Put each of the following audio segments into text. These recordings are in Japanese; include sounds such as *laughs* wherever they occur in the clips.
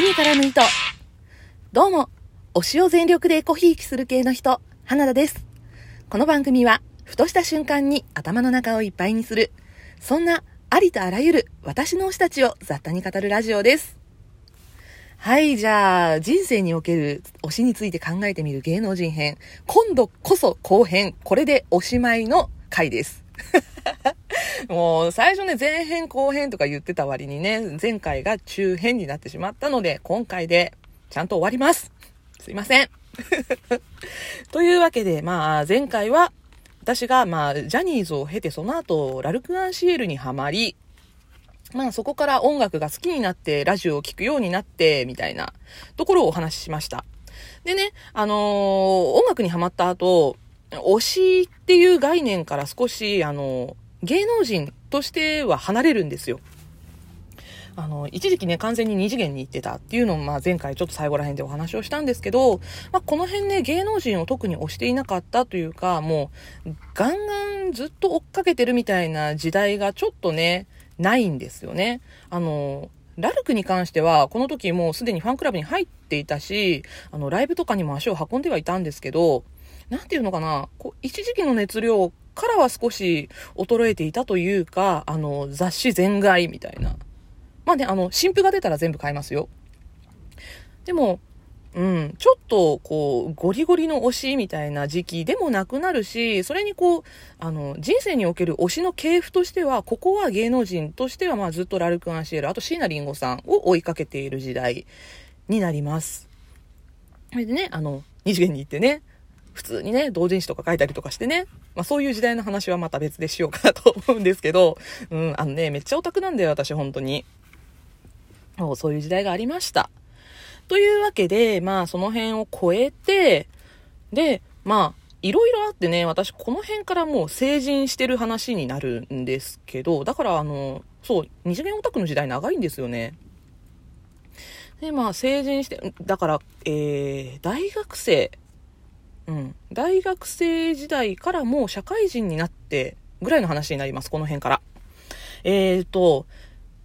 に絡む糸。どうも、推しを全力でエコひいきする系の人、花田です。この番組は、ふとした瞬間に頭の中をいっぱいにする、そんなありとあらゆる私の推したちを雑多に語るラジオです。はい、じゃあ、人生における推しについて考えてみる芸能人編。今度こそ後編。これでおしまいの回です。*laughs* *laughs* もう最初ね、前編後編とか言ってた割にね、前回が中編になってしまったので、今回でちゃんと終わります。すいません。*laughs* というわけで、まあ、前回は、私が、まあ、ジャニーズを経て、その後、ラルクアンシエルにはまり、まあ、そこから音楽が好きになって、ラジオを聴くようになって、みたいなところをお話ししました。でね、あのー、音楽にはまった後、推しっていう概念から少し、あのー芸能人としては離れるんですよ。あの、一時期ね、完全に二次元に行ってたっていうのを、まあ前回ちょっと最後ら辺でお話をしたんですけど、まあこの辺ね、芸能人を特に推していなかったというか、もう、ガンガンずっと追っかけてるみたいな時代がちょっとね、ないんですよね。あの、ラルクに関しては、この時もうすでにファンクラブに入っていたし、あの、ライブとかにも足を運んではいたんですけど、なんていうのかな、こう、一時期の熱量からは少し衰えていたというか、あの、雑誌全買いみたいな。まあね、あの、新譜が出たら全部買いますよ。でも、うん、ちょっと、こう、ゴリゴリの推しみたいな時期でもなくなるし、それにこう、あの、人生における推しの系譜としては、ここは芸能人としては、まあずっとラルク・アンシエル、あと椎名林檎さんを追いかけている時代になります。それでね、あの、二次元に行ってね、普通にね、同人誌とか書いたりとかしてね、まあそういう時代の話はまた別でしようかなと思うんですけど、*laughs* うん、あのね、めっちゃオタクなんだよ、私、本当に。もうそういう時代がありました。というわけで、まあその辺を超えて、で、まあ、いろいろあってね、私この辺からもう成人してる話になるんですけど、だからあの、そう、二次元オタクの時代長いんですよね。で、まあ成人して、だから、えー、大学生うん。大学生時代からもう社会人になってぐらいの話になります、この辺から。えーと、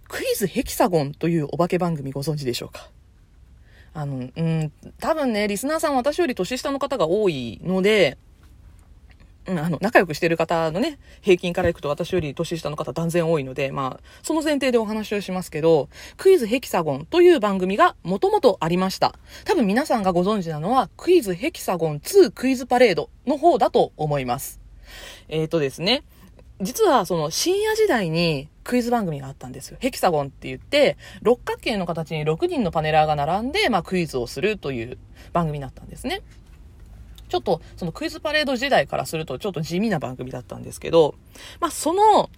クイズヘキサゴンというお化け番組ご存知でしょうか？あの、うん、多分ね、リスナーさん私より年下の方が多いので、うん、あの、仲良くしてる方のね、平均からいくと私より年下の方断然多いので、まあ、その前提でお話をしますけど、クイズヘキサゴンという番組がもともとありました。多分皆さんがご存知なのは、クイズヘキサゴン2クイズパレードの方だと思います。えっ、ー、とですね、実はその深夜時代にクイズ番組があったんですよ。ヘキサゴンって言って、六角形の形に6人のパネラーが並んで、まあクイズをするという番組だったんですね。ちょっとそのクイズパレード時代からするとちょっと地味な番組だったんですけど、まあその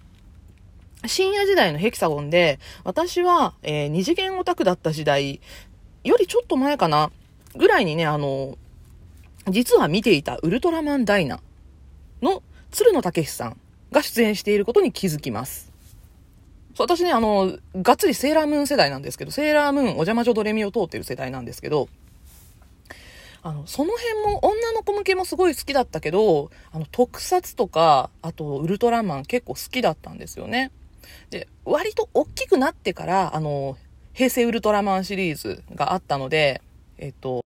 深夜時代のヘキサゴンで、私は、えー、二次元オタクだった時代よりちょっと前かな、ぐらいにね、あの、実は見ていたウルトラマンダイナの鶴野武さんが出演していることに気づきます。私ね、あの、がっつりセーラームーン世代なんですけど、セーラームーンお邪魔女ドレミを通ってる世代なんですけど、あの、その辺も女の子向けもすごい好きだったけど、あの、特撮とか、あと、ウルトラマン結構好きだったんですよね。で、割と大きくなってから、あの、平成ウルトラマンシリーズがあったので、えっと、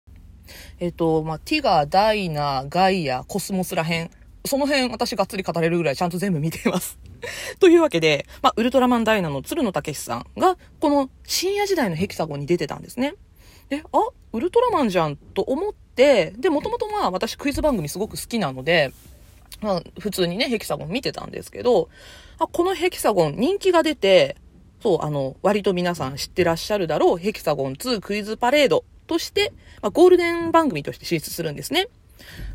えっと、まあ、ティガ、ダイナ、ガイア、コスモスら辺、その辺私がっつり語れるぐらいちゃんと全部見ています。*laughs* というわけで、まあ、ウルトラマンダイナの鶴野武さんが、この深夜時代のヘキサゴンに出てたんですね。で、あ、ウルトラマンじゃんと思って、で、もともとまあ私クイズ番組すごく好きなので、まあ普通にね、ヘキサゴン見てたんですけど、あ、このヘキサゴン人気が出て、そう、あの、割と皆さん知ってらっしゃるだろう、ヘキサゴン2クイズパレードとして、まあ、ゴールデン番組として進出するんですね。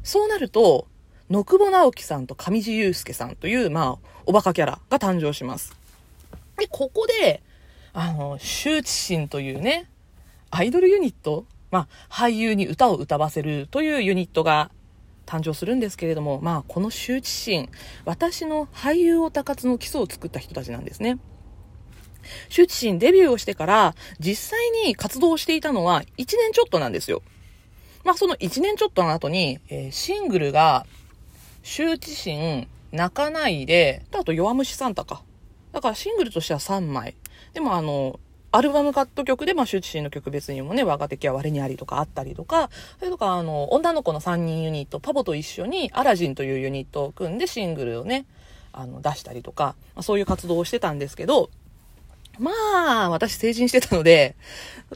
そうなると、野久保直樹さんと上地雄介さんという、まあ、おバカキャラが誕生します。で、ここで、あの、羞恥心というね、アイドルユニットまあ、俳優に歌を歌わせるというユニットが誕生するんですけれども、まあ、この羞恥心、私の俳優オタ活の基礎を作った人たちなんですね。羞恥心デビューをしてから、実際に活動していたのは1年ちょっとなんですよ。まあ、その1年ちょっとの後に、えー、シングルが、羞恥心、泣かないで、あと弱虫サンタか。だからシングルとしては3枚。でもあの、アルバムカット曲で、まあ、羞恥心の曲別にもね、我が敵は我にありとかあったりとか、それとか、あの、女の子の3人ユニット、パボと一緒にアラジンというユニットを組んでシングルをね、あの、出したりとか、まあ、そういう活動をしてたんですけど、まあ、私成人してたので、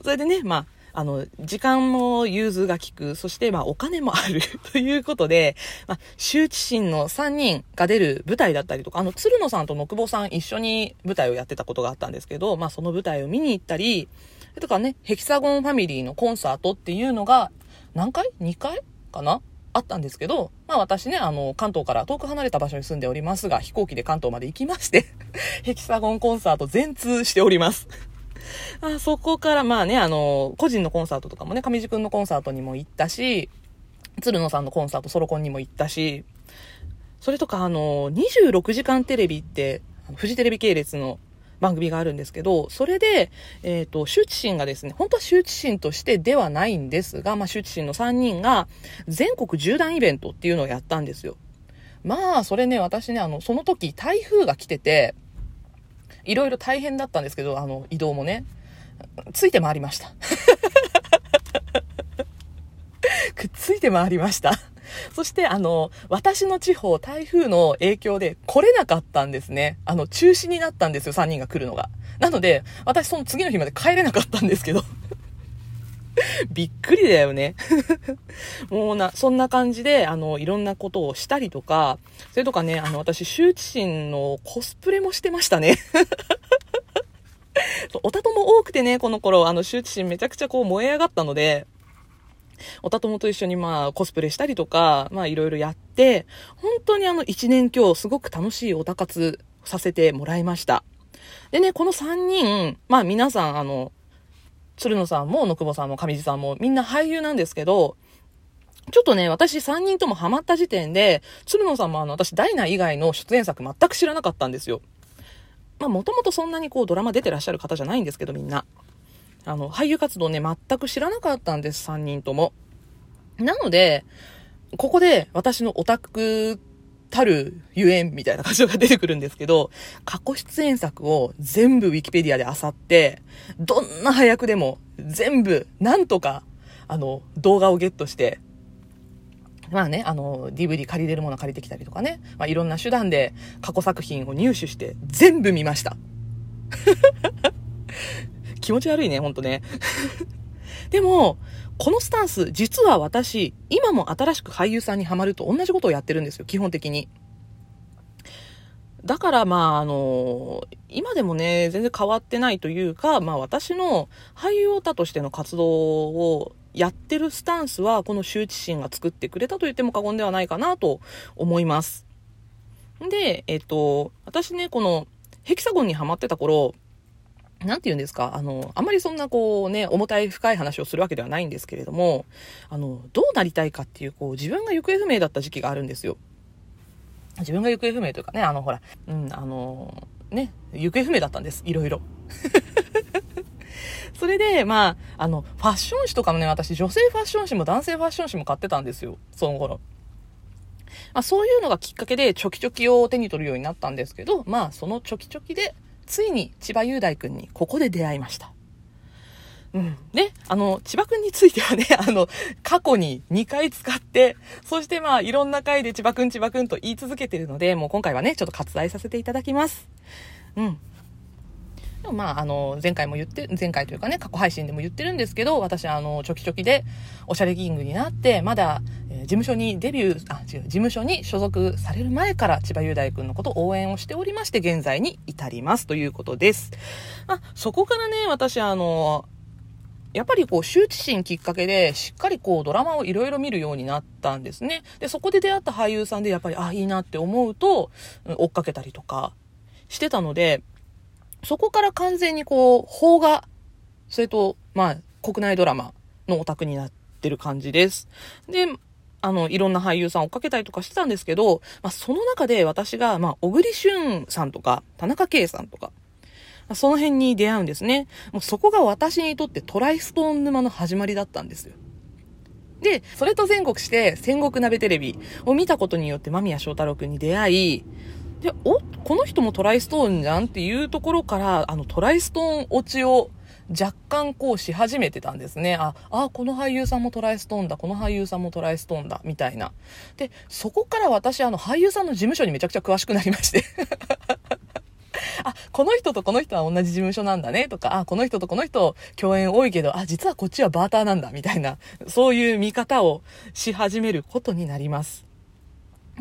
それでね、まあ、あの、時間も融通が利く、そして、まあ、お金もある *laughs* ということで、まあ、羞恥心の3人が出る舞台だったりとか、あの、鶴野さんと野久保さん一緒に舞台をやってたことがあったんですけど、まあ、その舞台を見に行ったり、とかね、ヘキサゴンファミリーのコンサートっていうのが、何回 ?2 回かな？あったんですけど、まあ私ね、あの、関東から遠く離れた場所に住んでおりますが、飛行機で関東まで行きまして *laughs* ヘキサゴンコンサート全通しております *laughs* あそこからまあね、あの、個人のコンサートとかもね、上地くんのコンサートにも行ったし、鶴野さんのコンサート、ソロコンにも行ったし、それとかあの、26時間テレビって、フジテレビ系列の番組があるんですけど、それで、えっ、ー、と、羞恥心がですね、本当は羞恥心としてではないんですが、まあ、羞恥心の3人が全国縦断イベントっていうのをやったんですよ。まあ、それね、私ね、あの、その時台風が来てて、いろいろ大変だったんですけど、あの、移動もね、ついて回りました。*laughs* くっついて回りました。そして、あの、私の地方、台風の影響で来れなかったんですね。あの、中止になったんですよ、3人が来るのが。なので、私その次の日まで帰れなかったんですけど。*laughs* びっくりだよね。*laughs* もうな、そんな感じで、あの、いろんなことをしたりとか、それとかね、あの、私、羞恥心のコスプレもしてましたね。おたとも多くてね、この頃、あの、羞恥心めちゃくちゃこう燃え上がったので、おたともと一緒にまあコスプレしたりとか、まあいろいろやって、本当にあの一年今日すごく楽しいおたかつさせてもらいました。でね、この3人、まあ皆さんあの、鶴野さんも野久保さんも上地さんもみんな俳優なんですけど、ちょっとね、私3人ともハマった時点で、鶴野さんもあの、私、ダイナ以外の出演作全く知らなかったんですよ。まあ、もともとそんなにこう、ドラマ出てらっしゃる方じゃないんですけど、みんな。あの、俳優活動ね、全く知らなかったんです、3人とも。なので、ここで私のオタクたるゆえんみたいな感じが出てくるんですけど、過去出演作を全部ウィキペディアで漁って、どんな早くでも全部、なんとか、あの、動画をゲットして、まあね、あの、DVD 借りれるもの借りてきたりとかね、まあいろんな手段で過去作品を入手して全部見ました。*laughs* 気持ち悪いね、ほんとね。*laughs* でも、このスタンス、実は私、今も新しく俳優さんにハマると同じことをやってるんですよ、基本的に。だからまあ、あの、今でもね、全然変わってないというか、まあ私の俳優オタとしての活動をやってるスタンスは、この羞恥心が作ってくれたと言っても過言ではないかなと思います。で、えっと、私ね、このヘキサゴンにハマってた頃、なんて言うんですか、あの、あんまりそんなこうね、重たい深い話をするわけではないんですけれども、あの、どうなりたいかっていう、こう、自分が行方不明だった時期があるんですよ。自分が行方不明というかね、あの、ほら、うん、あの、ね、行方不明だったんです。いろいろ。*laughs* それで、まあ、あの、ファッション誌とかもね、私、女性ファッション誌も男性ファッション誌も買ってたんですよ。その頃。まあ、そういうのがきっかけで、チョキチョキを手に取るようになったんですけど、まあ、そのチョキチョキで、ついに千葉雄大君にここで出会いました。うん。ね、あの、千葉くんについてはね、*laughs* あの、過去に2回使って、そしてまあ、いろんな回で千葉くん千葉くんと言い続けてるので、もう今回はね、ちょっと割愛させていただきます。うん。でもまあ、あの、前回も言って、前回というかね、過去配信でも言ってるんですけど、私あの、チョキチョキで、おしゃれキングになって、まだ、えー、事務所にデビュー、あ、違う、事務所に所属される前から千葉雄大君のことを応援をしておりまして、現在に至りますということです。まあ、そこからね、私あの、やっぱりこう、羞恥心きっかけで、しっかりこう、ドラマをいろいろ見るようになったんですね。で、そこで出会った俳優さんで、やっぱり、あ、いいなって思うと、追っかけたりとかしてたので、そこから完全にこう、邦画、それと、まあ、国内ドラマのオタクになってる感じです。で、あの、いろんな俳優さん追っかけたりとかしてたんですけど、まあ、その中で私が、まあ、小栗旬さんとか、田中圭さんとか、その辺に出会うんですね。もうそこが私にとってトライストーン沼の始まりだったんですよ。で、それと前後して戦国鍋テレビを見たことによって間宮祥太朗くんに出会い、で、お、この人もトライストーンじゃんっていうところから、あのトライストーン落ちを若干こうし始めてたんですね。あ、あ、この俳優さんもトライストーンだ、この俳優さんもトライストーンだ、みたいな。で、そこから私、あの、俳優さんの事務所にめちゃくちゃ詳しくなりまして。*laughs* あ、この人とこの人は同じ事務所なんだねとか、あ、この人とこの人共演多いけど、あ、実はこっちはバーターなんだみたいな、そういう見方をし始めることになります。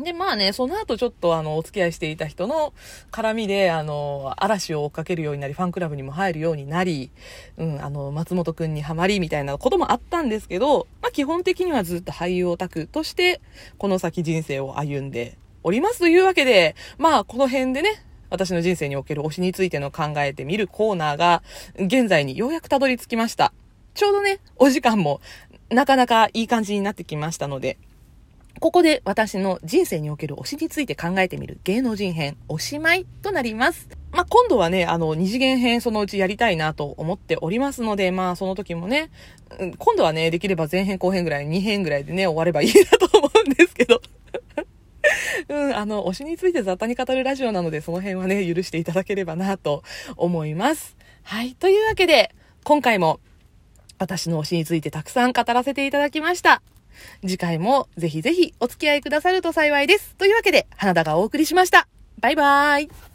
で、まあね、その後ちょっとあの、お付き合いしていた人の絡みで、あの、嵐を追っかけるようになり、ファンクラブにも入るようになり、うん、あの、松本くんにはまり、みたいなこともあったんですけど、まあ基本的にはずっと俳優オタクとして、この先人生を歩んでおりますというわけで、まあこの辺でね、私の人生における推しについての考えてみるコーナーが、現在にようやくたどり着きました。ちょうどね、お時間もなかなかいい感じになってきましたので、ここで私の人生における推しについて考えてみる芸能人編、おしまいとなります。まあ、今度はね、あの、二次元編そのうちやりたいなと思っておりますので、まあ、その時もね、今度はね、できれば前編後編ぐらい、2編ぐらいでね、終わればいいなと思うんですけど。*laughs* うん、あの、推しについて雑多に語るラジオなので、その辺はね、許していただければなと思います。はい。というわけで、今回も私の推しについてたくさん語らせていただきました。次回もぜひぜひお付き合いくださると幸いです。というわけで、花田がお送りしました。バイバーイ。